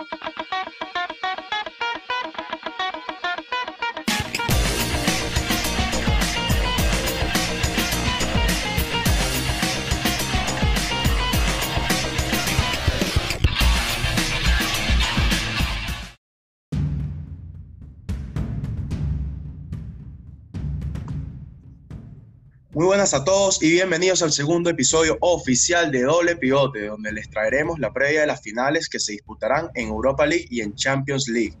Thank you. Muy buenas a todos y bienvenidos al segundo episodio oficial de Doble Pivote, donde les traeremos la previa de las finales que se disputarán en Europa League y en Champions League.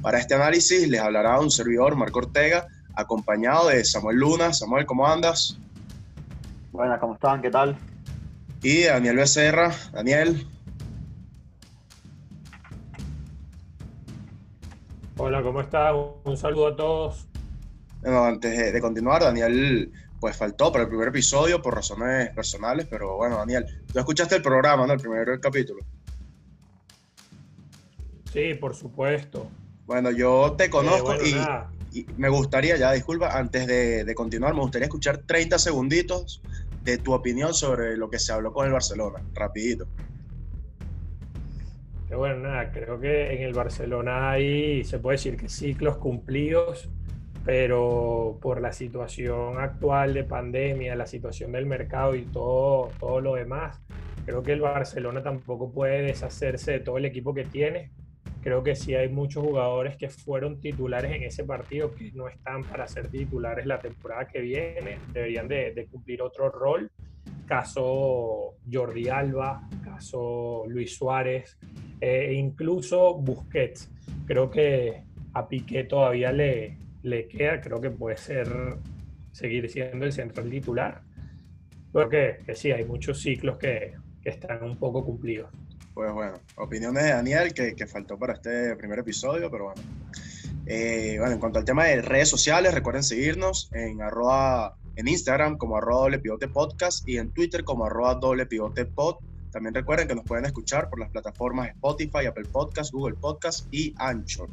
Para este análisis les hablará un servidor, Marco Ortega, acompañado de Samuel Luna. Samuel, ¿cómo andas? Buenas, ¿cómo están? ¿Qué tal? Y Daniel Becerra. Daniel. Hola, ¿cómo estás? Un saludo a todos. Bueno, antes de continuar, Daniel pues faltó para el primer episodio por razones personales, pero bueno, Daniel, tú escuchaste el programa, ¿no? El primer capítulo. Sí, por supuesto. Bueno, yo te conozco y, me gustaría, ya disculpa, antes de, continuar, me gustaría escuchar 30 segunditos de tu opinión sobre lo que se habló con el Barcelona, rapidito. bueno, nada, creo que en el Barcelona hay, se puede decir que ciclos cumplidos pero por la situación actual de pandemia, la situación del mercado y todo, todo lo demás, creo que el Barcelona tampoco puede deshacerse de todo el equipo que tiene. Creo que sí hay muchos jugadores que fueron titulares en ese partido que no están para ser titulares la temporada que viene, deberían de, cumplir otro rol. Caso Jordi Alba, caso Luis Suárez e incluso Busquets. Creo que a Piqué todavía le, le queda, creo que puede ser seguir siendo el central titular. Porque que sí, hay muchos ciclos que, están un poco cumplidos. Pues bueno, opiniones de Daniel que, faltó para este primer episodio, pero bueno. Eh, bueno, en cuanto al tema de redes sociales, recuerden seguirnos en arroba, en Instagram como arroba doble pivote podcast y en Twitter como arroba doble pivote pod. También recuerden que nos pueden escuchar por las plataformas Spotify, Apple Podcast, Google Podcast y Anchor.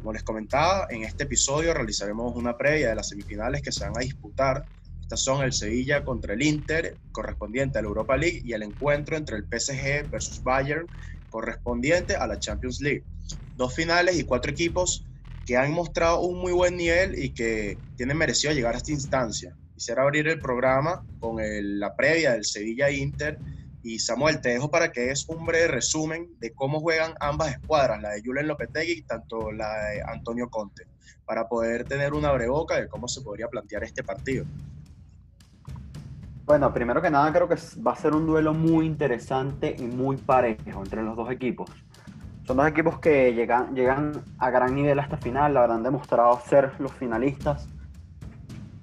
Como les comentaba, en este episodio realizaremos una previa de las semifinales que se van a disputar. Estas son el Sevilla contra el Inter, correspondiente a la Europa League, y el encuentro entre el PSG versus Bayern, correspondiente a la Champions League. Dos finales y cuatro equipos que han mostrado un muy buen nivel y que tienen merecido llegar a esta instancia. Quisiera abrir el programa con la previa del Sevilla-Inter y Samuel, te dejo para que es un breve resumen de cómo juegan ambas escuadras, la de Julen Lopetegui y tanto la de Antonio Conte, para poder tener una breboca de cómo se podría plantear este partido. Bueno, primero que nada creo que va a ser un duelo muy interesante y muy parejo entre los dos equipos. Son dos equipos que llegan, llegan a gran nivel hasta final, habrán demostrado ser los finalistas.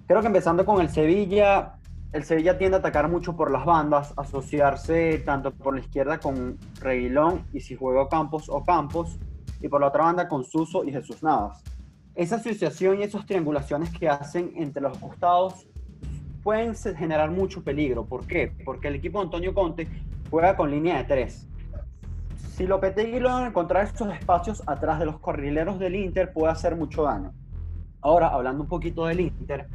Creo que empezando con el Sevilla, el Sevilla tiende a atacar mucho por las bandas, asociarse tanto por la izquierda con Reguilón y si juega Campos o Campos, y por la otra banda con Suso y Jesús Navas. Esa asociación y esas triangulaciones que hacen entre los costados pueden generar mucho peligro. ¿Por qué? Porque el equipo de Antonio Conte juega con línea de tres. Si Lopetegui logra encontrar estos espacios atrás de los carrileros del Inter, puede hacer mucho daño. Ahora, hablando un poquito del Inter,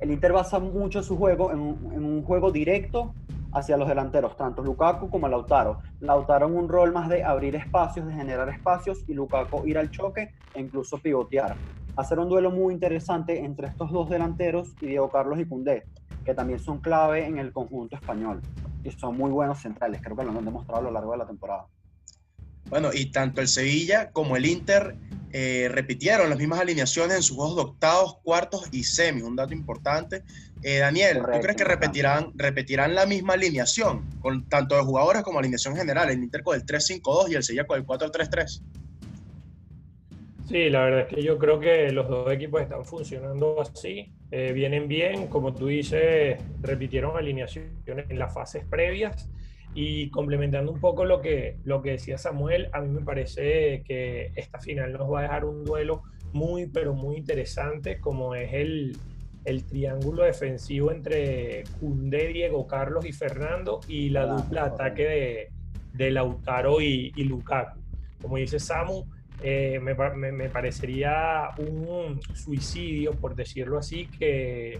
el Inter basa mucho su juego en un, juego directo hacia los delanteros, tanto Lukaku como Lautaro. Lautaro en un rol más de abrir espacios, de generar espacios, y Lukaku ir al choque e incluso pivotear. Hacer un duelo muy interesante entre estos dos delanteros y Diego Carlos y Cundé, que también son clave en el conjunto español. Y son muy buenos centrales, creo que lo han demostrado a lo largo de la temporada. Bueno, y tanto el Sevilla como el Inter eh, repitieron las mismas alineaciones en sus juegos de octavos, cuartos y semis, un dato importante. Eh, Daniel, ¿tú crees que repetirán, repetirán la misma alineación, con tanto de jugadores como alineación general, el Inter con el 3-5-2 y el Sevilla con el 4-3-3? Sí, la verdad es que yo creo que los dos equipos están funcionando así, eh, vienen bien, como tú dices, repitieron alineaciones en las fases previas y complementando un poco lo que, lo que decía Samuel, a mí me parece que esta final nos va a dejar un duelo muy, pero muy interesante, como es el, el triángulo defensivo entre Cundé, Diego Carlos y Fernando, y la dupla ataque de, de Lautaro y, y, Lukaku. Como dice Samu, eh, me, me, me, parecería un suicidio, por decirlo así, que,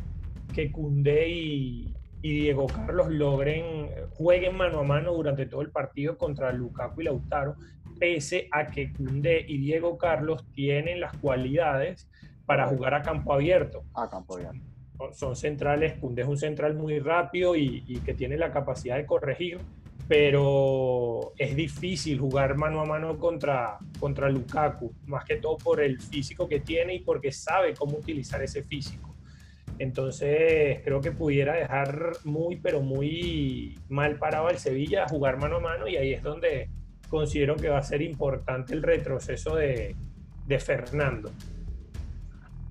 que Cundé y, y Diego Carlos logren, jueguen mano a mano durante todo el partido contra Lukaku y Lautaro, pese a que Cundé y Diego Carlos tienen las cualidades para jugar a campo abierto. A campo abierto. Son centrales, Cundé es un central muy rápido y, y que tiene la capacidad de corregir, pero es difícil jugar mano a mano contra, contra Lukaku, más que todo por el físico que tiene y porque sabe cómo utilizar ese físico. Entonces creo que pudiera dejar muy, pero muy mal parado al Sevilla a jugar mano a mano y ahí es donde considero que va a ser importante el retroceso de, Fernando.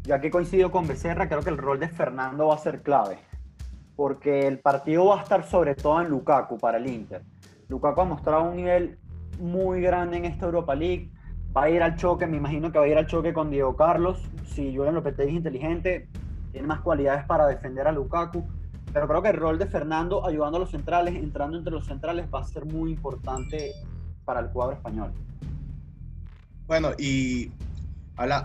Ya que coincido con Becerra, creo que el rol de Fernando va a ser clave, porque el partido va a estar sobre todo en Lukaku para el Inter. Lukaku ha mostrado un nivel muy grande en esta Europa League, va a ir al choque, me imagino que va a ir al choque con Diego Carlos, si Julian Lopetegui es inteligente, tiene más cualidades para defender a Lukaku, pero creo que el rol de Fernando ayudando a los centrales, entrando entre los centrales, va a ser muy importante para el cuadro español. Bueno, y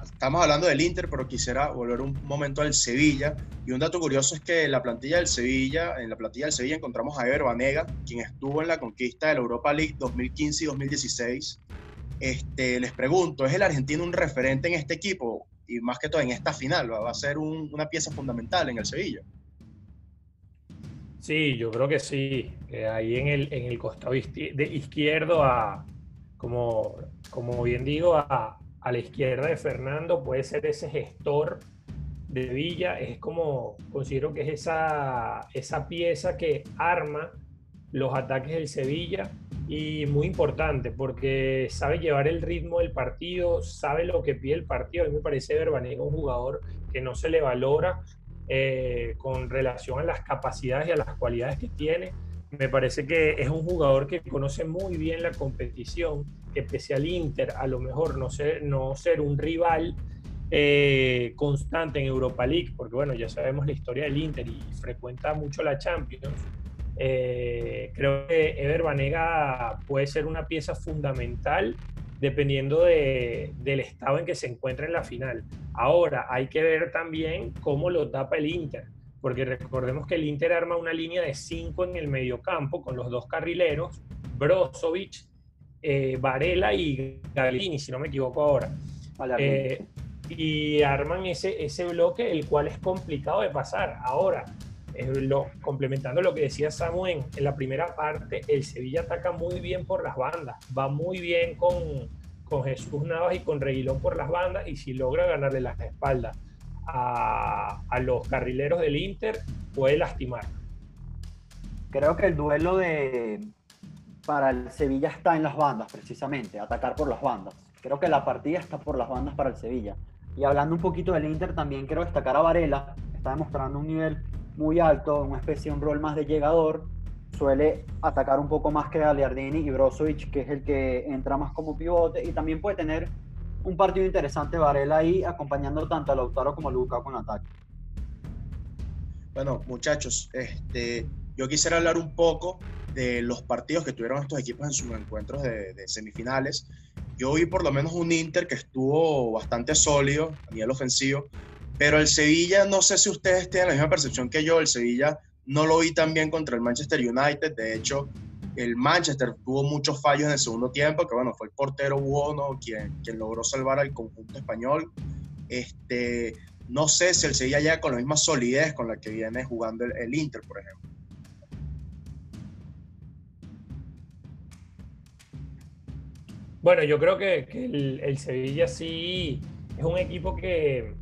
estamos hablando del Inter, pero quisiera volver un momento al Sevilla. Y un dato curioso es que en la plantilla del Sevilla, en la plantilla del Sevilla encontramos a Ever Banega, quien estuvo en la conquista de la Europa League 2015 y 2016. Este, les pregunto, ¿es el argentino un referente en este equipo? Y más que todo en esta final, va, a ser una pieza fundamental en el Sevilla. Sí, yo creo que sí. ahí en el, en el costado de izquierdo, a, como, como bien digo, a, a la izquierda de Fernando puede ser ese gestor de Villa. Es como, considero que es esa, esa pieza que arma los ataques del Sevilla y muy importante porque sabe llevar el ritmo del partido, sabe lo que pide el partido. A mí me parece Verbanega un jugador que no se le valora eh, con relación a las capacidades y a las cualidades que tiene. Me parece que es un jugador que conoce muy bien la competición, que pese al Inter a lo mejor no ser, no ser un rival eh, constante en Europa League, porque bueno, ya sabemos la historia del Inter y frecuenta mucho la Champions eh, creo que Ever Banega puede ser una pieza fundamental dependiendo del estado en que se encuentra en la final. Ahora, hay que ver también cómo lo tapa el Inter, porque recordemos que el Inter arma una línea de cinco en el mediocampo con los dos carrileros, Brozovic, eh, Varela y Galini, si no me equivoco ahora. Eh, y arman ese, ese bloque, el cual es complicado de pasar. Ahora, lo, complementando lo que decía Samuel, en la primera parte, el Sevilla ataca muy bien por las bandas, va muy bien con, con Jesús Navas y con Reguilón por las bandas, y si logra ganarle las espaldas a, a los carrileros del Inter, puede lastimar. Creo que el duelo de para el Sevilla está en las bandas, precisamente, atacar por las bandas. Creo que la partida está por las bandas para el Sevilla. Y hablando un poquito del Inter, también quiero destacar a Varela, está demostrando un nivel muy alto, una especie un rol más de llegador, suele atacar un poco más que Galiardini y Brozovic, que es el que entra más como pivote, y también puede tener un partido interesante Varela ahí, acompañando tanto a Lautaro como a Luca con ataque. Bueno, muchachos, este, yo quisiera hablar un poco de los partidos que tuvieron estos equipos en sus encuentros de, de, semifinales. Yo vi por lo menos un Inter que estuvo bastante sólido a nivel ofensivo, pero el Sevilla, no sé si ustedes tienen la misma percepción que yo, el Sevilla no lo vi tan bien contra el Manchester United, de hecho, el Manchester tuvo muchos fallos en el segundo tiempo, que bueno, fue el portero Buono quien, quien logró salvar al conjunto español. Este, no sé si el Sevilla llega con la misma solidez con la que viene jugando el, Inter, por ejemplo. Bueno, yo creo que, el, el, Sevilla sí es un equipo que,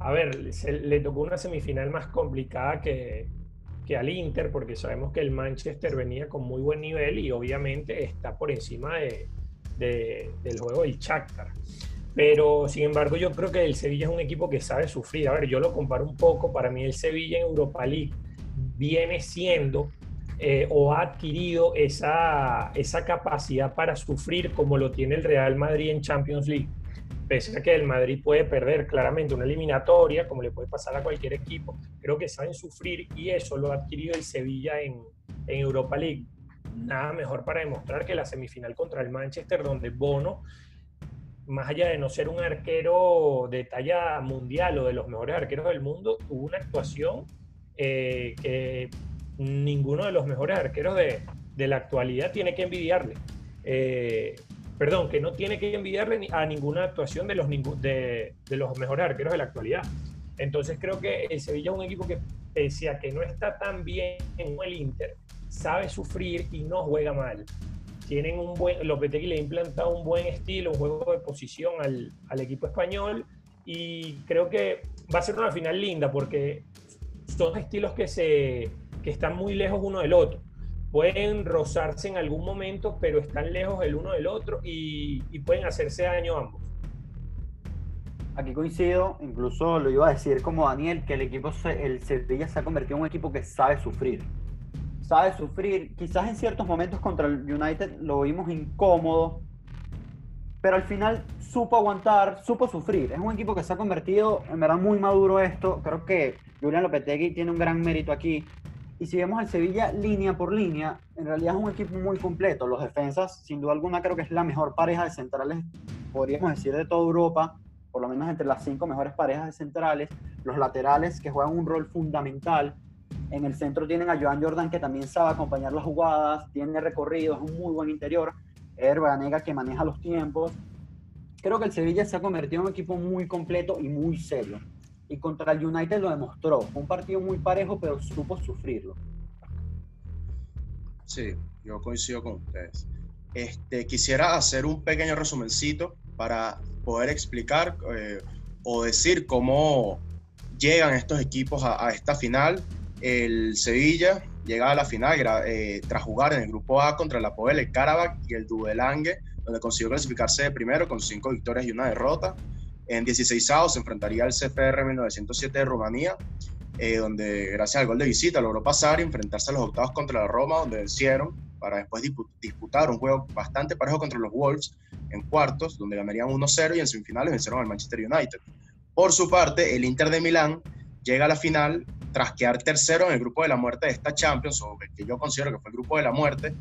a ver, le tocó una semifinal más complicada que, al Inter, porque sabemos que el Manchester venía con muy buen nivel y obviamente está por encima de, del juego del Shakhtar. Pero sin embargo, yo creo que el Sevilla es un equipo que sabe sufrir. A ver, yo lo comparo un poco. Para mí, el Sevilla en Europa League viene siendo eh, o ha adquirido esa, esa capacidad para sufrir como lo tiene el Real Madrid en Champions League pese a que el Madrid puede perder claramente una eliminatoria, como le puede pasar a cualquier equipo, creo que saben sufrir y eso lo ha adquirido el Sevilla en, en Europa League. Nada mejor para demostrar que la semifinal contra el Manchester, donde Bono, más allá de no ser un arquero de talla mundial o de los mejores arqueros del mundo, tuvo una actuación eh, que ninguno de los mejores arqueros de, de, la actualidad tiene que envidiarle. Eh, perdón, que no tiene que envidiarle a ninguna actuación de los, de, de los mejores arqueros de la actualidad. Entonces creo que el Sevilla es un equipo que, pese a que no está tan bien en el Inter, sabe sufrir y no juega mal. Tienen un buen, Lopetegui le ha implantado un buen estilo, un juego de posición al, al equipo español y creo que va a ser una final linda porque son estilos que, se, que están muy lejos uno del otro. Pueden rozarse en algún momento, pero están lejos el uno del otro y, y pueden hacerse daño ambos. Aquí coincido, incluso lo iba a decir como Daniel, que el equipo, el Sevilla se ha convertido en un equipo que sabe sufrir. Sabe sufrir, quizás en ciertos momentos contra el United lo vimos incómodo, pero al final supo aguantar, supo sufrir. Es un equipo que se ha convertido en verdad muy maduro esto. Creo que Julian Lopetegui tiene un gran mérito aquí. Y si vemos al Sevilla línea por línea, en realidad es un equipo muy completo. Los defensas, sin duda alguna, creo que es la mejor pareja de centrales, podríamos decir, de toda Europa, por lo menos entre las cinco mejores parejas de centrales. Los laterales, que juegan un rol fundamental. En el centro tienen a Joan Jordan, que también sabe acompañar las jugadas, tiene recorrido, es un muy buen interior. Eder que maneja los tiempos. Creo que el Sevilla se ha convertido en un equipo muy completo y muy serio. Y contra el United lo demostró. Fue un partido muy parejo, pero supo sufrirlo. Sí, yo coincido con ustedes. Este, quisiera hacer un pequeño resumencito para poder explicar eh, o decir cómo llegan estos equipos a, a esta final. El Sevilla llega a la final eh, tras jugar en el grupo A contra el Apoel, el Karabakh y el Dudelange, donde consiguió clasificarse de primero con cinco victorias y una derrota. En 16 se enfrentaría al CFR 1907 de Rumanía, eh, donde gracias al gol de visita logró pasar y enfrentarse a los octavos contra la Roma, donde vencieron para después disputar un juego bastante parejo contra los Wolves en cuartos, donde ganarían 1-0 y en semifinales vencieron al Manchester United. Por su parte, el Inter de Milán llega a la final tras quedar tercero en el grupo de la muerte de esta Champions, o que yo considero que fue el grupo de la muerte,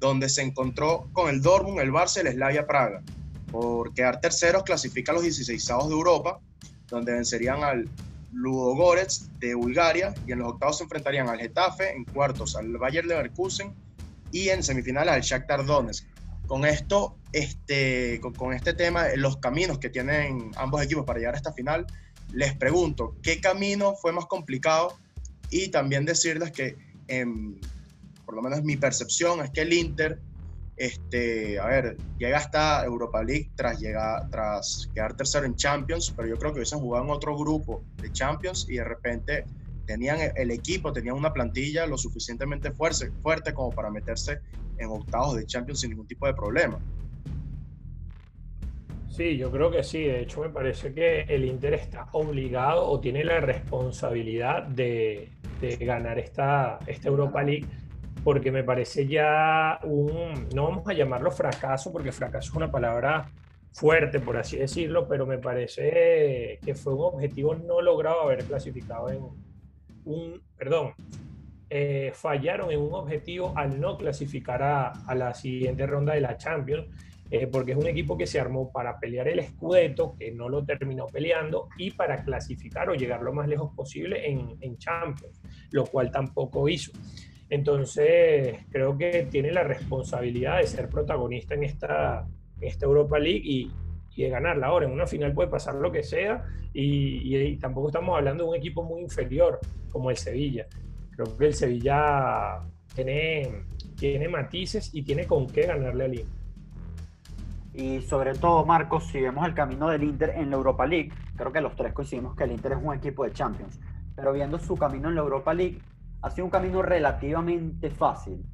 donde se encontró con el Dortmund, el Barça y el Slavia Praga. Por quedar terceros clasifica a los 16 de Europa, donde vencerían al Ludogorets de Bulgaria y en los octavos se enfrentarían al Getafe, en cuartos al Bayer Leverkusen y en semifinales al Shakhtar Donetsk. Con esto, este, con, con este tema, los caminos que tienen ambos equipos para llegar a esta final les pregunto, ¿qué camino fue más complicado? Y también decirles que, em, por lo menos mi percepción, es que el Inter, este, a ver, llega hasta Europa League tras, llegar, tras quedar tercero en Champions, pero yo creo que hubiesen jugado en otro grupo de Champions y de repente tenían el equipo, tenían una plantilla lo suficientemente fuerte, fuerte como para meterse en octavos de Champions sin ningún tipo de problema. Sí, yo creo que sí. De hecho, me parece que el Inter está obligado o tiene la responsabilidad de, ganar esta, esta Europa League, porque me parece ya un, no vamos a llamarlo fracaso, porque fracaso es una palabra fuerte, por así decirlo, pero me parece que fue un objetivo no logrado haber clasificado en un, perdón, eh, fallaron en un objetivo al no clasificar a, a la siguiente ronda de la Champions eh, porque es un equipo que se armó para pelear el Scudetto, que no lo terminó peleando, y para clasificar o llegar lo más lejos posible en, en Champions, lo cual tampoco hizo. Entonces, creo que tiene la responsabilidad de ser protagonista en esta, Europa League y, y, de ganarla. Ahora, en una final puede pasar lo que sea y, y, tampoco estamos hablando de un equipo muy inferior como el Sevilla. Creo que el Sevilla tiene, tiene matices y tiene con qué ganarle al Inter. Y sobre todo, Marcos, si vemos el camino del Inter en la Europa League, creo que los tres coincidimos que el Inter es un equipo de Champions, pero viendo su camino en la Europa League, ha sido un camino relativamente fácil.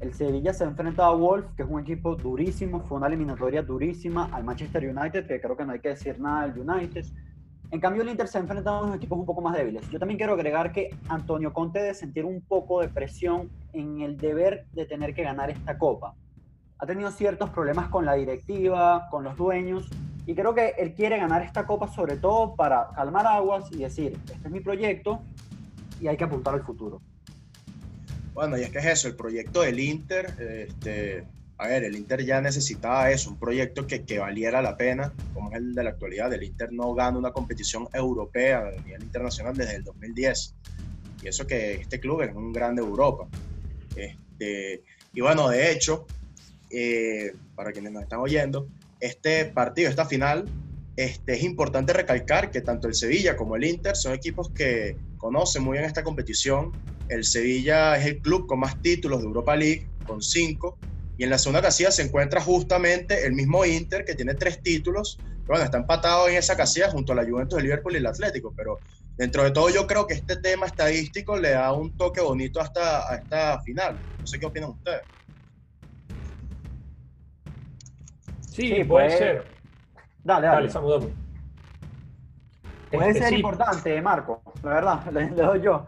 El Sevilla se ha enfrentado a Wolf, que es un equipo durísimo, fue una eliminatoria durísima al Manchester United, que creo que no hay que decir nada del United. En cambio, el Inter se ha enfrentado a unos equipos un poco más débiles. Yo también quiero agregar que Antonio Conte debe sentir un poco de presión en el deber de tener que ganar esta copa ha tenido ciertos problemas con la directiva, con los dueños, y creo que él quiere ganar esta copa sobre todo para calmar aguas y decir, este es mi proyecto y hay que apuntar al futuro. Bueno, y es que es eso, el proyecto del Inter, este, a ver, el Inter ya necesitaba eso, un proyecto que, que, valiera la pena, como es el de la actualidad. El Inter no gana una competición europea a nivel internacional desde el 2010. Y eso que este club es un grande Europa. Este, y bueno, de hecho, eh, para quienes nos están oyendo, este partido, esta final, este, es importante recalcar que tanto el Sevilla como el Inter son equipos que conocen muy bien esta competición. El Sevilla es el club con más títulos de Europa League, con cinco, y en la segunda casilla se encuentra justamente el mismo Inter, que tiene tres títulos. Bueno, está empatado en esa casilla junto a la Juventus, el Liverpool y el Atlético, pero dentro de todo yo creo que este tema estadístico le da un toque bonito hasta, a esta final. No sé qué opinan ustedes. Sí, puede, ser. Dale, dale. dale Puede este, ser importante, Marco, la verdad, le, doy yo.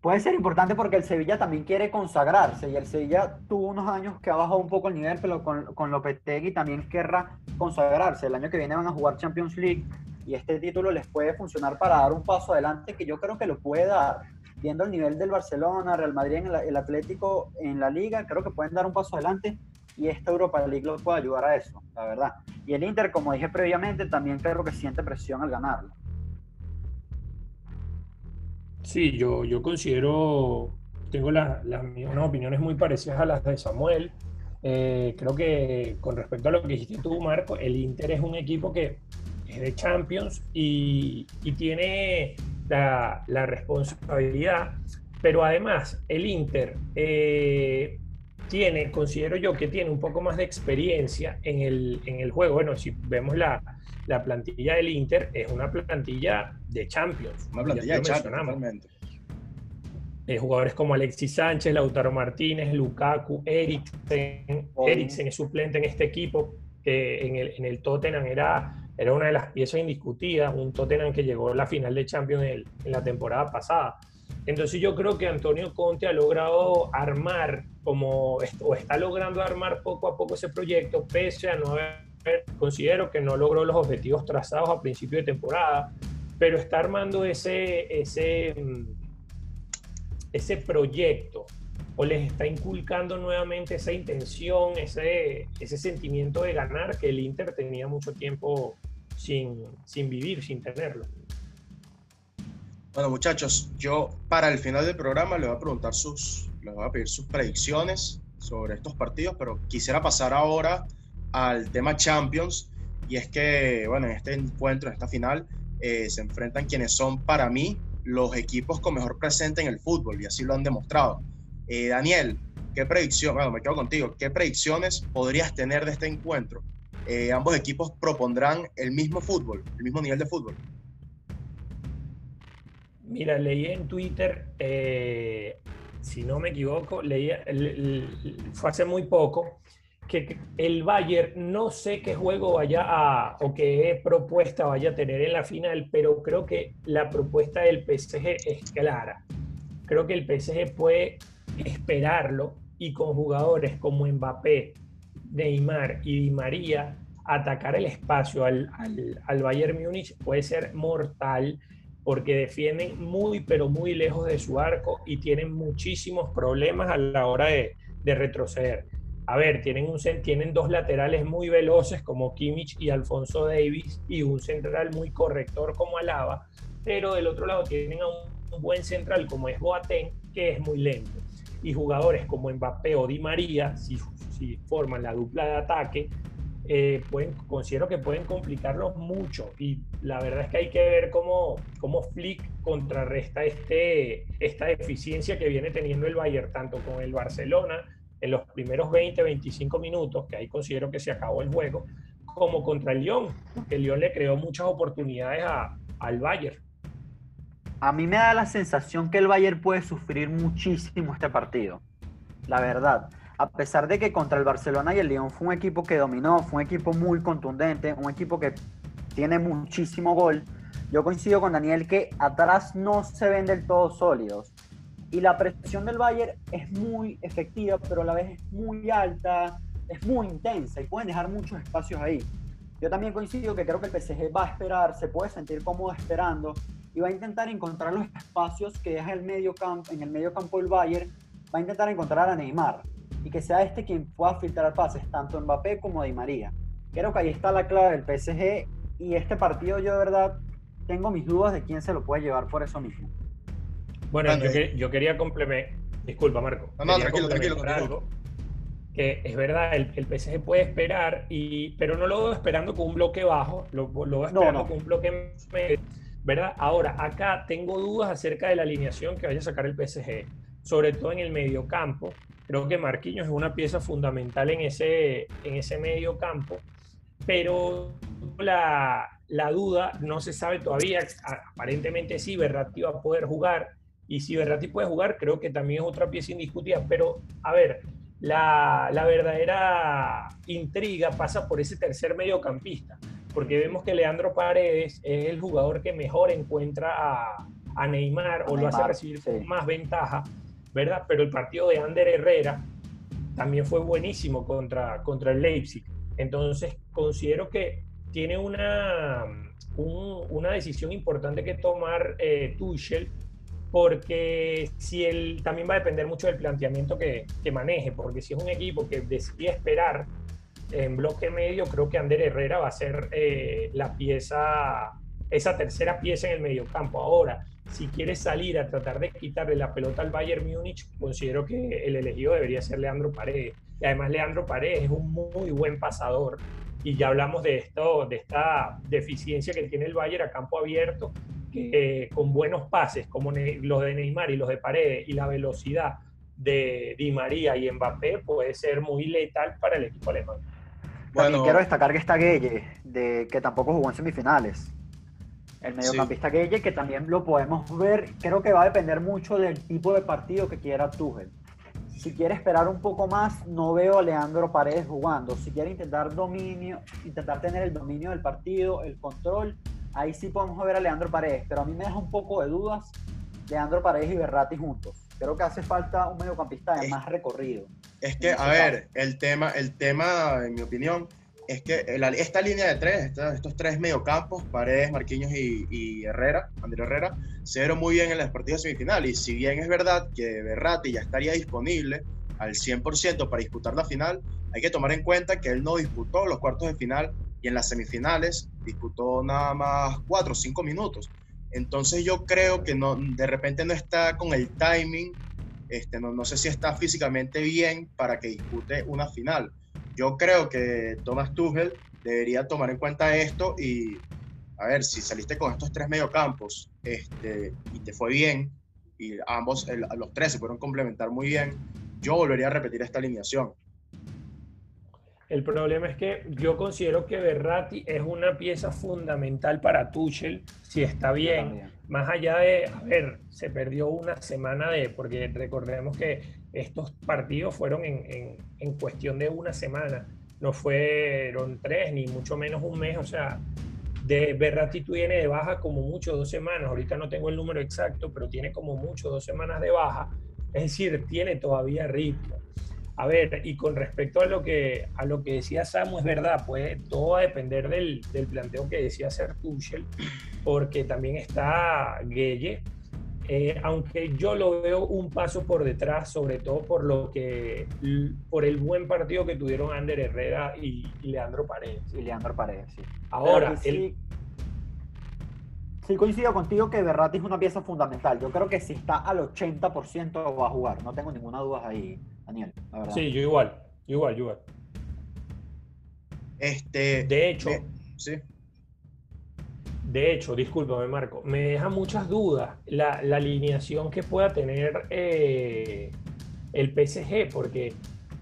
Puede ser importante porque el Sevilla también quiere consagrarse y el Sevilla tuvo unos años que ha bajado un poco el nivel, pero con, con Lopetegui también querrá consagrarse. El año que viene van a jugar Champions League y este título les puede funcionar para dar un paso adelante que yo creo que lo puede dar. Viendo el nivel del Barcelona, Real Madrid, en el Atlético en la liga, creo que pueden dar un paso adelante y esta Europa League lo puede ayudar a eso, la verdad. Y el Inter, como dije previamente, también creo que siente presión al ganarlo. Sí, yo, yo considero, tengo las, unas opiniones muy parecidas a las de Samuel. Eh, creo que con respecto a lo que dijiste tú, Marco, el Inter es un equipo que es de Champions y, tiene la, responsabilidad, pero además el Inter eh, tiene, considero yo que tiene un poco más de experiencia en el, en el juego. Bueno, si vemos la, la, plantilla del Inter, es una plantilla de Champions. Una plantilla de Champions, eh, jugadores como Alexis Sánchez, Lautaro Martínez, Lukaku, Eriksen. Eriksen es suplente en este equipo, que en el, en el Tottenham era, era una de las piezas indiscutidas, un Tottenham que llegó a la final de Champions en, en la temporada pasada. Entonces yo creo que Antonio Conte ha logrado armar como, o está logrando armar poco a poco ese proyecto, pese a no haber, considero que no logró los objetivos trazados a principio de temporada, pero está armando ese, ese, mm, ese proyecto o les está inculcando nuevamente esa intención, ese, ese sentimiento de ganar que el Inter tenía mucho tiempo sin, sin vivir, sin tenerlo. Bueno, muchachos, yo para el final del programa les voy a preguntar sus, les voy a pedir sus predicciones sobre estos partidos, pero quisiera pasar ahora al tema Champions. Y es que, bueno, en este encuentro, en esta final, eh, se enfrentan quienes son para mí los equipos con mejor presente en el fútbol, y así lo han demostrado. Eh, Daniel, ¿qué predicción, bueno, me quedo contigo, qué predicciones podrías tener de este encuentro? Eh, ambos equipos propondrán el mismo fútbol, el mismo nivel de fútbol. Mira, leí en Twitter, eh, si no me equivoco, leí, fue hace muy poco, que el Bayern no sé qué juego vaya a, o qué propuesta vaya a tener en la final, pero creo que la propuesta del PSG es clara. Creo que el PSG puede esperarlo y con jugadores como Mbappé, Neymar y Di María, atacar el espacio al, al, al Bayern Múnich puede ser mortal porque defienden muy, pero muy lejos de su arco y tienen muchísimos problemas a la hora de, retroceder. A ver, tienen, un, tienen dos laterales muy veloces como Kimmich y Alfonso Davis y un central muy corrector como Alaba, pero del otro lado tienen a un, buen central como es Boateng, que es muy lento. Y jugadores como Mbappé o Di María, si, si forman la dupla de ataque, eh, pueden, considero que pueden complicarlos mucho y la verdad es que hay que ver cómo, cómo Flick contrarresta este, esta deficiencia que viene teniendo el Bayern tanto con el Barcelona en los primeros 20, 25 minutos, que ahí considero que se acabó el juego, como contra el Lyon, porque el Lyon le creó muchas oportunidades a, al Bayern. A mí me da la sensación que el Bayern puede sufrir muchísimo este partido, la verdad a pesar de que contra el Barcelona y el Lyon fue un equipo que dominó, fue un equipo muy contundente, un equipo que tiene muchísimo gol, yo coincido con Daniel que atrás no se ven del todo sólidos. Y la presión del Bayern es muy efectiva, pero a la vez es muy alta, es muy intensa y pueden dejar muchos espacios ahí. Yo también coincido que creo que el PSG va a esperar, se puede sentir cómodo esperando y va a intentar encontrar los espacios que deja el medio en el medio campo el Bayern, va a intentar encontrar a Neymar y que sea este quien pueda filtrar pases, tanto Mbappé como Di María. Creo que ahí está la clave del PSG y este partido yo de verdad tengo mis dudas de quién se lo puede llevar por eso mismo. Bueno, yo, quería complementar, disculpa Marco. No, no, tranquilo, tranquilo, que es verdad, el, el PSG puede esperar, y, pero no lo veo esperando con un bloque bajo, lo, lo veo esperando con un bloque medio, ¿verdad? Ahora, acá tengo dudas acerca de la alineación que vaya a sacar el PSG, sobre todo en el medio campo. Creo que Marquinhos es una pieza fundamental en ese, en ese medio campo, pero la, la duda no se sabe todavía. Aparentemente sí, Berratti va a poder jugar. Y si Berratti puede jugar, creo que también es otra pieza indiscutida. Pero, a ver, la, la, verdadera intriga pasa por ese tercer mediocampista, porque vemos que Leandro Paredes es el jugador que mejor encuentra a, a Neymar o lo hace recibir con más ventaja, ¿verdad? Pero el partido de Ander Herrera también fue buenísimo contra, contra el Leipzig. Entonces, considero que tiene una, una decisión importante que tomar eh, Tuchel porque si él también va a depender mucho del planteamiento que, que, maneje, porque si es un equipo que decide esperar en bloque medio, creo que Ander Herrera va a ser eh, la pieza, esa tercera pieza en el mediocampo. Ahora, si quiere salir a tratar de quitarle la pelota al Bayern Múnich, considero que el elegido debería ser Leandro Paredes. Y además Leandro Paredes es un muy buen pasador. Y ya hablamos de esto, de esta deficiencia que tiene el Bayern a campo abierto que con buenos pases como los de Neymar y los de Paredes y la velocidad de Di María y Mbappé puede ser muy letal para el equipo alemán. Bueno, quiero destacar que está Gueye, de, que tampoco jugó en semifinales. El mediocampista sí. que también lo podemos ver, creo que va a depender mucho del tipo de partido que quiera Tuchel. Si quiere esperar un poco más, no veo a Leandro Paredes jugando. Si quiere intentar dominio, intentar tener el dominio del partido, el control, ahí sí podemos ver a Leandro Paredes, pero a mí me deja un poco de dudas Leandro Paredes y Berratti juntos. Creo que hace falta un mediocampista de más recorrido. Es que, a ver, el tema, el tema, en mi opinión, es que esta línea de tres, estos tres mediocampos, Paredes, Marquinhos y, Herrera, Andrés Herrera, se dieron muy bien en las partidas semifinal. Y si bien es verdad que Berratti ya estaría disponible al 100% para disputar la final, hay que tomar en cuenta que él no disputó los cuartos de final y en las semifinales disputó nada más cuatro o cinco minutos. Entonces yo creo que no, de repente no está con el timing, este, no, no sé si está físicamente bien para que dispute una final. Yo creo que Thomas Tuchel debería tomar en cuenta esto y, a ver, si saliste con estos tres mediocampos este, y te fue bien, y ambos, los tres se fueron complementar muy bien, yo volvería a repetir esta alineación. El problema es que yo considero que Berratti es una pieza fundamental para Tuchel, si está bien. Más allá de, a ver, se perdió una semana de, porque recordemos que estos partidos fueron en, en, cuestión de una semana, no fueron tres, ni mucho menos un mes, o sea, de Berratti tiene de baja como mucho dos semanas, ahorita no tengo el número exacto, pero tiene como mucho dos semanas de baja, es decir, tiene todavía ritmo. A ver, y con respecto a lo que, a lo que decía Samu, es verdad, pues todo a depender del, del planteo que decía hacer Tuchel, porque también está Gueye, eh, aunque yo lo veo un paso por detrás, sobre todo por lo que por el buen partido que tuvieron Ander Herrera y, Leandro Paredes. Y Leandro Paredes, sí. Ahora, sí, sí, coincido contigo que Berratti es una pieza fundamental. Yo creo que si está al 80% va a jugar, no tengo ninguna duda ahí. Daniel, Sí, yo igual, igual, igual. Este, de hecho, sí. De hecho, discúlpame Marco, me deja muchas dudas la, alineación que pueda tener eh, el PSG, porque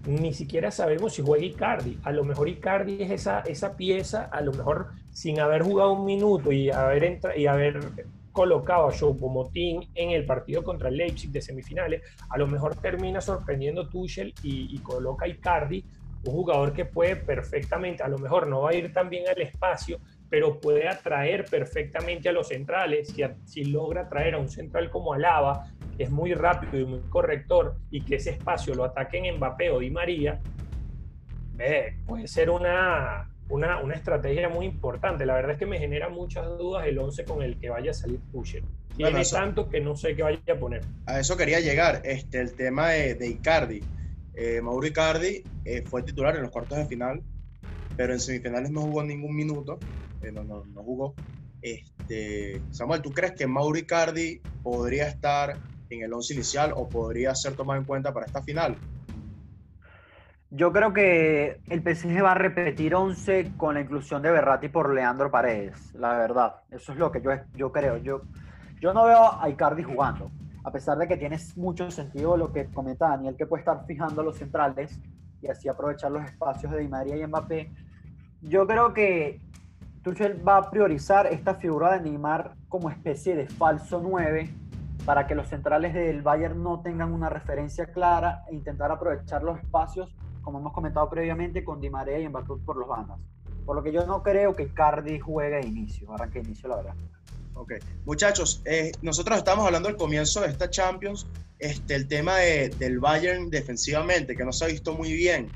ni siquiera sabemos si juega Icardi. A lo mejor Icardi es esa, esa pieza, a lo mejor sin haber jugado un minuto y haber, y haber colocado a Choupo-Moting en el partido contra el Leipzig de semifinales, a lo mejor termina sorprendiendo Tuchel y, y coloca a Icardi, un jugador que puede perfectamente, a lo mejor no va a ir tan bien al espacio, pero puede atraer perfectamente a los centrales. Si, si logra atraer a un central como Alaba, que es muy rápido y muy corrector, y que ese espacio lo ataquen Mbappé o Di María, puede ser una, una, una, estrategia muy importante. La verdad es que me genera muchas dudas el 11 con el que vaya a salir Pusher. Tiene tanto que no sé qué vaya a poner. A eso quería llegar, este, el tema de, Icardi. Eh, Mauro Icardi eh, fue titular en los cuartos de final, pero en semifinales no jugó ningún minuto, eh, no, no, no, jugó. Este, Samuel, ¿tú crees que Mauro Icardi podría estar en el 11 inicial o podría ser tomado en cuenta para esta final? Yo creo que el PSG va a repetir 11 con la inclusión de Berratti por Leandro Paredes, la verdad. Eso es lo que yo, yo creo. Yo, yo no veo a Icardi jugando, a pesar de que tiene mucho sentido lo que comenta Daniel, que puede estar fijando los centrales y así aprovechar los espacios de Di María y Mbappé. Yo creo que Tuchel va a priorizar esta figura de Neymar como especie de falso 9 para que los centrales del Bayern no tengan una referencia clara e intentar aprovechar los espacios como hemos comentado previamente, con Di María y Mbappé por los bandas. Por lo que yo no creo que Cardi juegue de inicio, arranque de inicio, la verdad. Ok, muchachos, eh, nosotros estamos hablando del comienzo de esta Champions, este, el tema de, del Bayern defensivamente, que no se ha visto muy bien,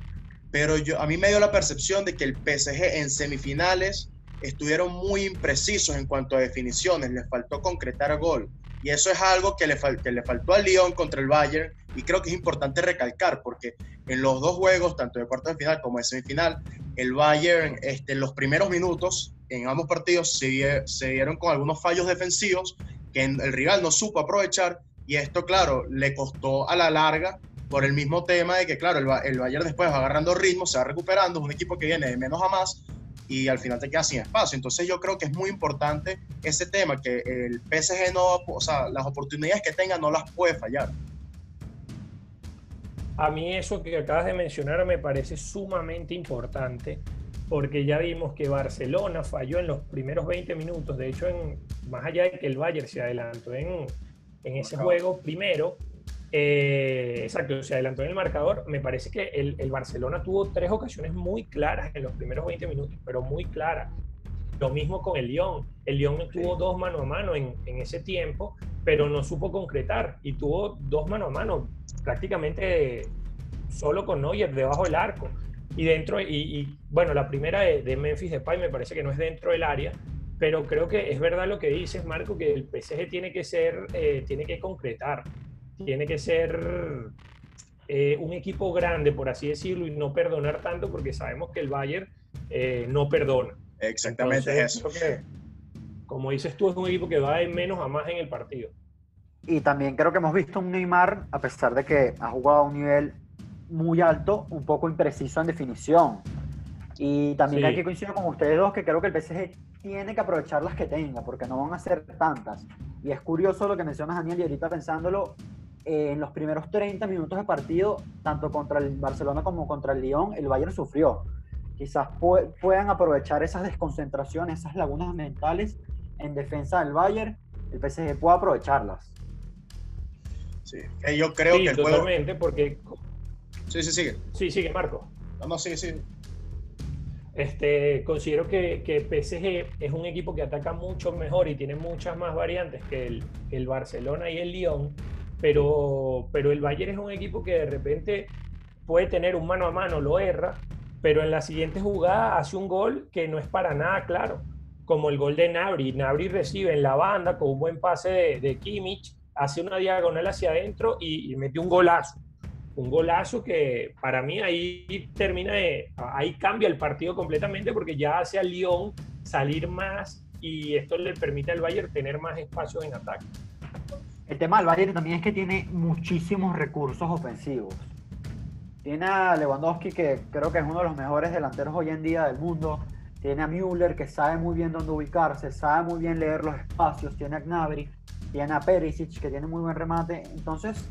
pero yo, a mí me dio la percepción de que el PSG en semifinales estuvieron muy imprecisos en cuanto a definiciones, les faltó concretar gol. Y eso es algo que le, que le faltó al Lyon contra el Bayern y creo que es importante recalcar porque en los dos juegos, tanto de cuartos de final como de semifinal, el Bayern este, en los primeros minutos en ambos partidos se, dieron con algunos fallos defensivos que el rival no supo aprovechar y esto, claro, le costó a la larga por el mismo tema de que, claro, el, el Bayern después va agarrando ritmo, se va recuperando, es un equipo que viene de menos a más y al final te quedas sin espacio. Entonces yo creo que es muy importante ese tema, que el PSG no, o sea, las oportunidades que tenga no las puede fallar. A mí eso que acabas de mencionar me parece sumamente importante porque ya vimos que Barcelona falló en los primeros 20 minutos, de hecho, en, más allá de que el Bayern se adelantó en, en ese juego primero, eh, exacto, se adelantó en el marcador. Me parece que el, el, Barcelona tuvo tres ocasiones muy claras en los primeros 20 minutos, pero muy claras. Lo mismo con el Lyon. El Lyon tuvo dos mano a mano en, en, ese tiempo, pero no supo concretar y tuvo dos mano a mano prácticamente solo con Neuer debajo del arco. Y dentro, y, y bueno, la primera de, de Memphis Depay me parece que no es dentro del área, pero creo que es verdad lo que dices, Marco, que el PSG tiene que ser, eh, tiene que concretar tiene que ser eh, un equipo grande, por así decirlo, y no perdonar tanto, porque sabemos que el Bayern eh, no perdona. Exactamente eso. como dices tú, es un equipo que va de menos a más en el partido. Y también creo que hemos visto un Neymar, a pesar de que ha jugado a un nivel muy alto, un poco impreciso en definición. Y también hay que coincidir con ustedes dos que creo que el PSG tiene que aprovechar las que tenga, porque no van a ser tantas. Y es curioso lo que mencionas, Daniel, y ahorita pensándolo, en los primeros 30 minutos de partido, tanto contra el Barcelona como contra el Lyon, el Bayern sufrió. Quizás puedan aprovechar esas desconcentraciones, esas lagunas mentales en defensa del Bayern, el PSG puede aprovecharlas. Sí, yo creo que el totalmente, porque... Sí, sí, sigue. Sí, sigue, Marco. No, no, sigue, sigue. Este, considero que, que, PSG es un equipo que ataca mucho mejor y tiene muchas más variantes que el, el Barcelona y el Lyon pero, pero el Bayern es un equipo que de repente puede tener un mano a mano, lo erra, pero en la siguiente jugada hace un gol que no es para nada claro, como el gol de Nabri. Nabri recibe en la banda con un buen pase de, de Kimmich, hace una diagonal hacia adentro y, y mete un golazo. Un golazo que para mí ahí termina ahí cambia el partido completamente porque ya hace al Lyon salir más y esto le permite al Bayern tener más espacios en ataque. El tema del Bayern también es que tiene muchísimos recursos ofensivos. Tiene a Lewandowski, que creo que es uno de los mejores delanteros hoy en día del mundo. Tiene a Müller, que sabe muy bien dónde ubicarse, sabe muy bien leer los espacios. Tiene a Gnabry, tiene a Perisic, que tiene muy buen remate. Entonces,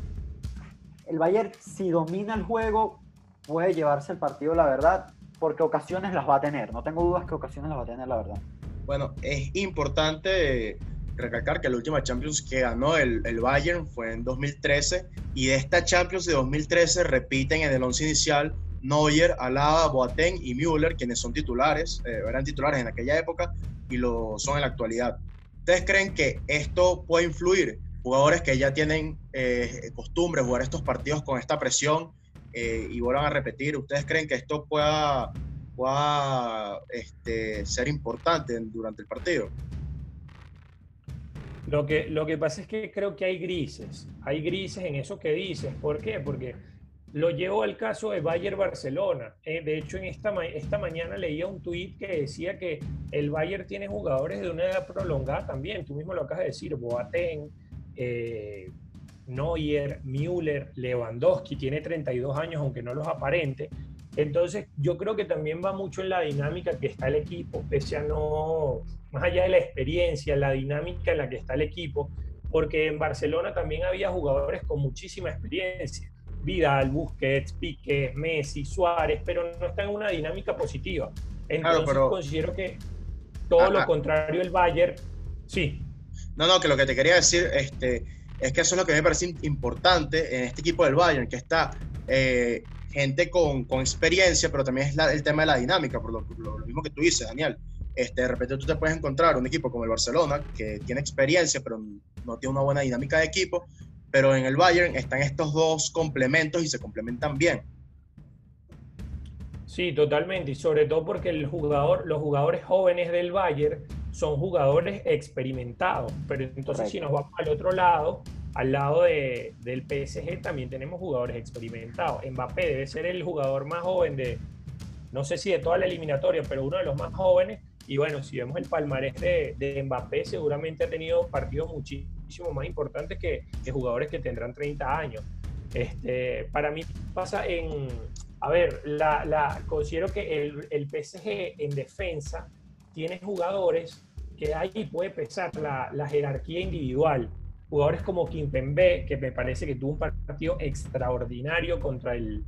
el Bayern, si domina el juego, puede llevarse el partido, la verdad, porque ocasiones las va a tener. No tengo dudas que ocasiones las va a tener, la verdad. Bueno, es importante recalcar que la última Champions que ganó el, el, Bayern fue en 2013 y de esta Champions de 2013 repiten en el once inicial Neuer, Alaba, Boateng y Müller, quienes son titulares, eh, eran titulares en aquella época y lo son en la actualidad. ¿Ustedes creen que esto puede influir? Jugadores que ya tienen eh, costumbre jugar estos partidos con esta presión eh, y vuelvan a repetir, ¿ustedes creen que esto pueda, pueda este, ser importante durante el partido? Lo que, lo que pasa es que creo que hay grises, hay grises en eso que dices. ¿Por qué? Porque lo llevo al caso de Bayern Barcelona. Eh, de hecho, en esta, esta mañana leía un tuit que decía que el Bayern tiene jugadores de una edad prolongada también. Tú mismo lo acabas de decir, Boateng, eh, Neuer, Müller, Lewandowski, tiene 32 años, aunque no los aparente. Entonces, yo creo que también va mucho en la dinámica que está el equipo, pese a no, más allá de la experiencia, la dinámica en la que está el equipo, porque en Barcelona también había jugadores con muchísima experiencia. Vidal, Busquets, Piqué, Messi, Suárez, pero no están en una dinámica positiva. Entonces considero que todo lo contrario el Bayern, sí. No, no, que lo que te quería decir este, es que eso es lo que me parece importante en este equipo del Bayern, que está eh, gente con, con, experiencia, pero también es el tema de la dinámica, por lo, lo, mismo que tú dices, Daniel. Este, de repente tú te puedes encontrar un equipo como el Barcelona, que tiene experiencia, pero no tiene una buena dinámica de equipo, pero en el Bayern están estos dos complementos y se complementan bien. Sí, totalmente, y sobre todo porque el jugador, los jugadores jóvenes del Bayern son jugadores experimentados, pero entonces si nos vamos al otro lado, al lado de, del PSG también tenemos jugadores experimentados. Mbappé debe ser el jugador más joven de, no sé si de toda la eliminatoria, pero uno de los más jóvenes. Y bueno, si vemos el palmarés de, de Mbappé, seguramente ha tenido partidos muchísimo más importantes que, jugadores que tendrán 30 años. Este, para mí pasa en, a ver, la, considero que el, el, PSG en defensa tiene jugadores que ahí puede pesar la, la jerarquía individual. Jugadores como Kimpembe, que me parece que tuvo un partido extraordinario contra el,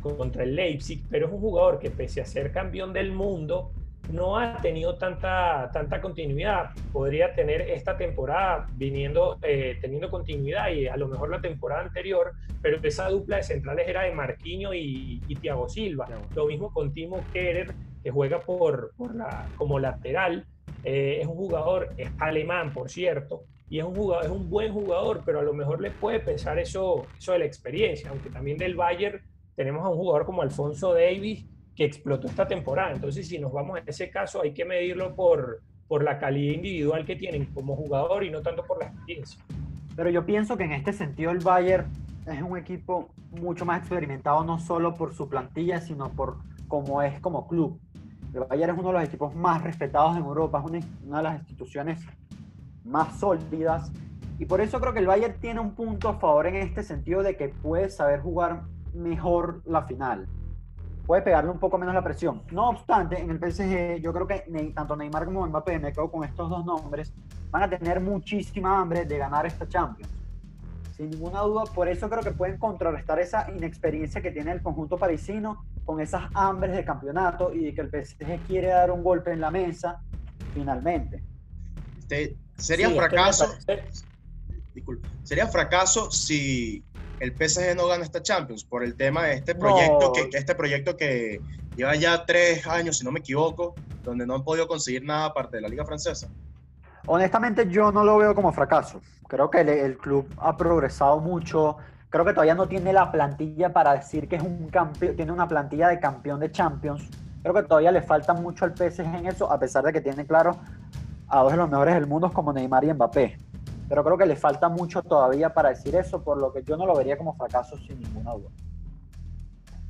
contra el Leipzig, pero es un jugador que pese a ser campeón del mundo, no ha tenido tanta, tanta continuidad. Podría tener esta temporada viniendo, eh, teniendo continuidad y a lo mejor la temporada anterior, pero esa dupla de centrales era de Marquinho y, y Thiago Silva. Lo mismo con Timo Kerer, que juega por, por la, como lateral. Eh, es un jugador, es alemán, por cierto, y es un, jugador, es un buen jugador, pero a lo mejor le puede pesar eso, eso de la experiencia, aunque también del Bayern tenemos a un jugador como Alfonso Davis, que explotó esta temporada. Entonces, si nos vamos a ese caso, hay que medirlo por, por la calidad individual que tienen como jugador y no tanto por la experiencia. Pero yo pienso que en este sentido el Bayern es un equipo mucho más experimentado, no solo por su plantilla, sino por cómo es como club. El Bayern es uno de los equipos más respetados en Europa, es una, una de las instituciones más sólidas. Y por eso creo que el Bayern tiene un punto a favor en este sentido de que puede saber jugar mejor la final puede pegarle un poco menos la presión. No obstante, en el PSG yo creo que tanto Neymar como Mbappé, me quedo con estos dos nombres, van a tener muchísima hambre de ganar esta Champions. Sin ninguna duda, por eso creo que pueden contrarrestar esa inexperiencia que tiene el conjunto parisino con esas hambres de campeonato y de que el PSG quiere dar un golpe en la mesa finalmente. Este, sería un fracaso. Disculpe, sería fracaso si el PSG no gana esta Champions por el tema de este proyecto, que, este proyecto que lleva ya tres años, si no me equivoco, donde no han podido conseguir nada aparte de la Liga Francesa. Honestamente, yo no lo veo como fracaso. Creo que el, club ha progresado mucho. Creo que todavía no tiene la plantilla para decir que es un campeón, tiene una plantilla de campeón de Champions. Creo que todavía le falta mucho al PSG en eso, a pesar de que tiene claro a dos de los mejores del mundo como Neymar y Mbappé pero creo que le falta mucho todavía para decir eso, por lo que yo no lo vería como fracaso sin ninguna duda.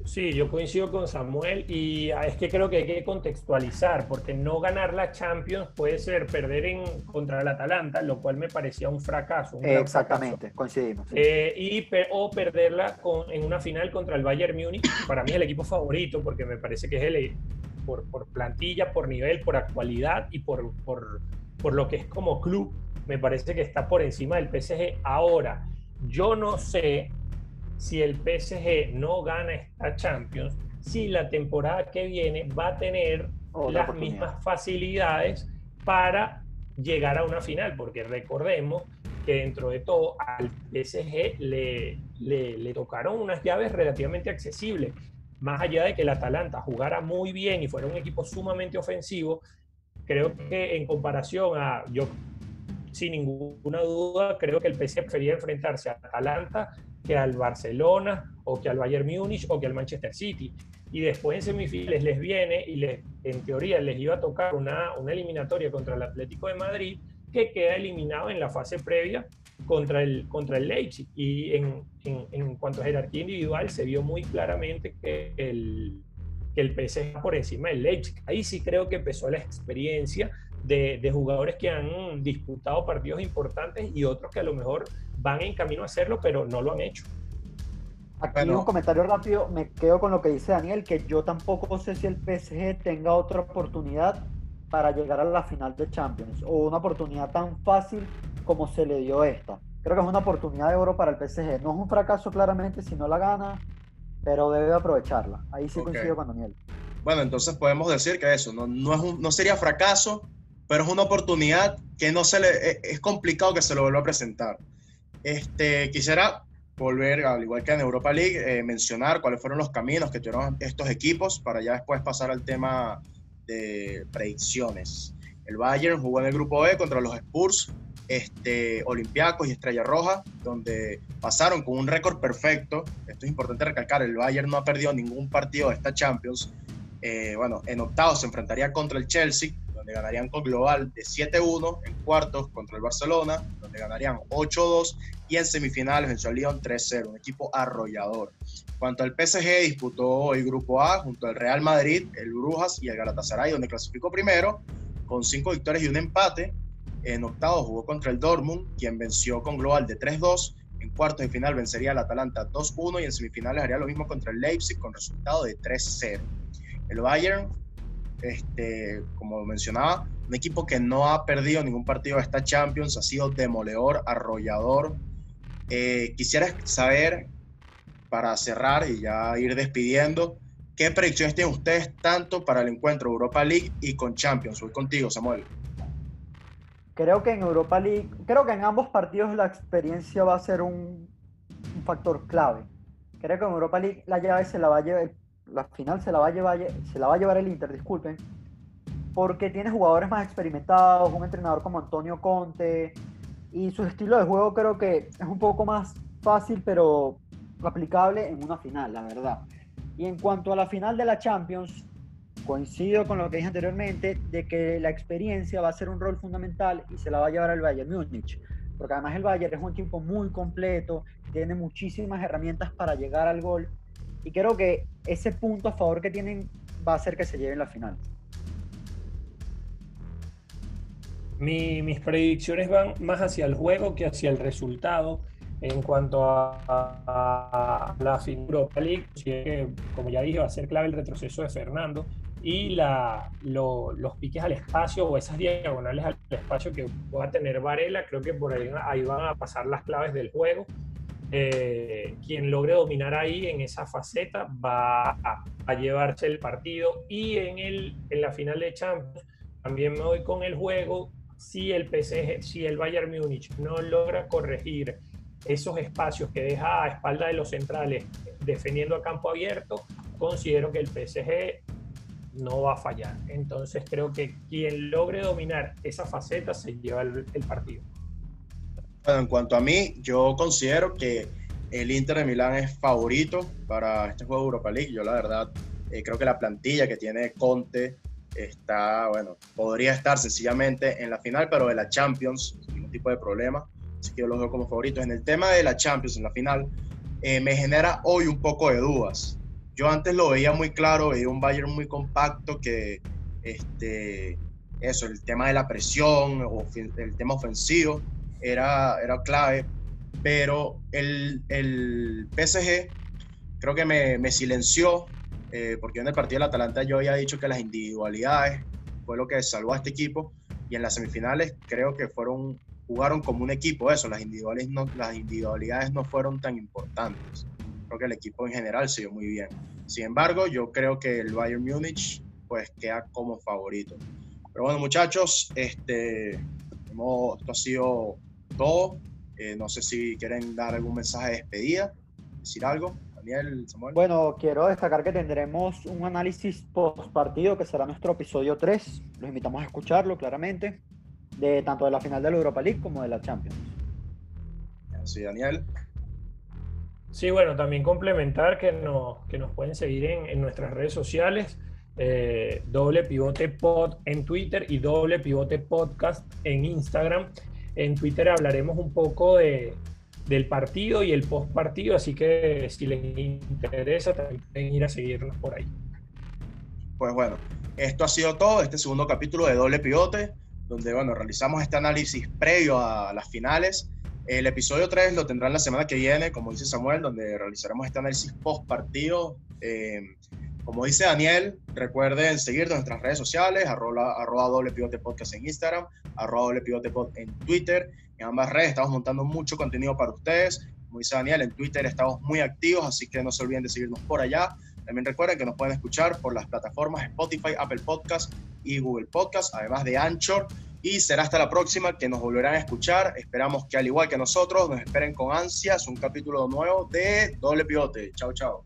Sí, yo coincido con Samuel y ah, es que creo que hay que contextualizar, porque no ganar la Champions puede ser perder en, contra el Atalanta, lo cual me parecía un fracaso. Exactamente, coincidimos. Eh, y, o perderla con, en una final contra el Bayern Múnich, para mí es el equipo favorito, porque me parece que es el, por, por plantilla, por nivel, por actualidad y por, por, por lo que es como club, me parece que está por encima del PSG. Ahora, yo no sé si el PSG no gana esta Champions, si la temporada que viene va a tener las mismas facilidades para llegar a una final, porque recordemos que dentro de todo al PSG le, le, le, tocaron unas llaves relativamente accesibles. Más allá de que el Atalanta jugara muy bien y fuera un equipo sumamente ofensivo, creo que en comparación a, yo sin ninguna duda, creo que el PSG prefería enfrentarse a Atalanta que al Barcelona o que al Bayern Múnich o que al Manchester City. Y después en semifinales les viene y les, en teoría les iba a tocar una, una eliminatoria contra el Atlético de Madrid que queda eliminado en la fase previa contra el, contra el Leipzig. Y en, en, cuanto a jerarquía individual se vio muy claramente que el, que el PSG por encima del Leipzig. Ahí sí creo que empezó la experiencia de, jugadores que han disputado partidos importantes y otros que a lo mejor van en camino a hacerlo, pero no lo han hecho. Aquí un comentario rápido, me quedo con lo que dice Daniel, que yo tampoco sé si el PSG tenga otra oportunidad para llegar a la final de Champions o una oportunidad tan fácil como se le dio esta. Creo que es una oportunidad de oro para el PSG. No es un fracaso claramente si no la gana, pero debe aprovecharla. Ahí sí coincido con Daniel. Bueno, entonces podemos decir que eso no, no, es no sería fracaso, pero es una oportunidad que no se le e, es complicado que se lo vuelva a presentar. Este, quisiera volver, al igual que en Europa League, eh, mencionar cuáles fueron los caminos que tuvieron estos equipos para ya después pasar al tema de predicciones. El Bayern jugó en el grupo E contra los Spurs, este, Olympiacos y Estrella Roja, donde pasaron con un récord perfecto. Esto es importante recalcar, el Bayern no ha perdido ningún partido de esta Champions. Eh, bueno, en octavos se enfrentaría contra el Chelsea, donde ganarían con global de 7-1, en cuartos contra el Barcelona, donde ganarían 8-2, y en semifinales venció al Lyon 3-0, un equipo arrollador. Cuanto al PSG, disputó el grupo A junto al Real Madrid, el Brujas y el Galatasaray, donde clasificó primero, con 5 victorias y un empate. En octavos jugó contra el Dortmund, quien venció con global de 3-2. En cuartos de final vencería al Atalanta 2-1 y en semifinales haría lo mismo contra el Leipzig con resultado de 3-0. El Bayern este, como mencionaba, un equipo que no ha perdido ningún partido de esta Champions, ha sido demoledor, arrollador. Eh, quisiera saber, para cerrar y ya ir despidiendo, ¿qué predicciones tienen ustedes tanto para el encuentro Europa League y con Champions? Voy contigo, Samuel. Creo que en Europa League, creo que en ambos partidos la experiencia va a ser un, un factor clave. Creo que en Europa League la llave se la va a llevar, la final se la va a llevar, se la va a llevar el Inter, disculpen, porque tiene jugadores más experimentados, un entrenador como Antonio Conte, y su estilo de juego creo que es un poco más fácil, pero aplicable en una final, la verdad. Y en cuanto a la final de la Champions, coincido con lo que dije anteriormente, de que la experiencia va a ser un rol fundamental y se la va a llevar el Bayern Múnich, porque además el Bayern es un equipo muy completo, tiene muchísimas herramientas para llegar al gol y creo que ese punto a favor que tienen va a hacer que se lleven la final. mis predicciones van más hacia el juego que hacia el resultado en cuanto a, la figura Europa League, como ya dije, va a ser clave el retroceso de Fernando y la, los piques al espacio o esas diagonales al espacio que pueda tener Varela, creo que por ahí, ahí van a pasar las claves del juego eh, quien logre dominar ahí en esa faceta va a, llevarse el partido y en, el, en la final de Champions también me voy con el juego si el PSG, si el Bayern Múnich no logra corregir esos espacios que deja a espalda de los centrales defendiendo a campo abierto, considero que el PSG no va a fallar. Entonces creo que quien logre dominar esa faceta se lleva el partido en cuanto a mí, yo considero que el Inter de Milán es favorito para este juego de Europa League. Yo la verdad eh, creo que la plantilla que tiene Conte está, bueno, podría estar sencillamente en la final, pero de la Champions, sin ningún tipo de problema. Así que yo lo veo como favorito. En el tema de la Champions, en la final, eh, me genera hoy un poco de dudas. Yo antes lo veía muy claro, veía un Bayern muy compacto que, este, eso, el tema de la presión, el tema ofensivo, era, era clave, pero el, el PSG creo que me, me silenció, eh, porque en el partido del Atalanta yo había dicho que las individualidades fue lo que salvó a este equipo, y en las semifinales creo que fueron jugaron como un equipo, eso, las individualidades no, las individualidades no fueron tan importantes. Creo que el equipo en general se dio muy bien. Sin embargo, yo creo que el Bayern Múnich pues queda como favorito. Pero bueno, muchachos, este, hemos, esto ha sido todo. Eh, no sé si quieren dar algún mensaje de despedida, decir algo. Daniel, Samuel. Bueno, quiero destacar que tendremos un análisis post partido que será nuestro episodio 3. Los invitamos a escucharlo claramente, de tanto de la final de la Europa League como de la Champions. Sí, Daniel. Sí, bueno, también complementar que, no, que nos pueden seguir en, en nuestras redes sociales. Eh, doble pivote pod en Twitter y doble pivote podcast en Instagram. En Twitter hablaremos un poco de, del partido y el post partido, así que si les interesa también pueden ir a seguirnos por ahí. Pues bueno, esto ha sido todo, este segundo capítulo de Doble Pivote, donde bueno, realizamos este análisis previo a las finales El episodio 3 lo tendrán la semana que viene, como dice Samuel, donde realizaremos este análisis post partido. Eh, como dice Daniel, recuerden seguirnos en nuestras redes sociales, arroba, arroba doble pivote podcast en Instagram, arroba doble pivote pod en Twitter. En ambas redes estamos montando mucho contenido para ustedes. Como dice Daniel, en Twitter estamos muy activos, así que no se olviden de seguirnos por allá. También recuerden que nos pueden escuchar por las plataformas Spotify, Apple Podcast y Google Podcast, además de Anchor. Y será hasta la próxima que nos volverán a escuchar. Esperamos que al igual que nosotros nos esperen con ansias un capítulo nuevo de Doble Pivote. Chao, chao.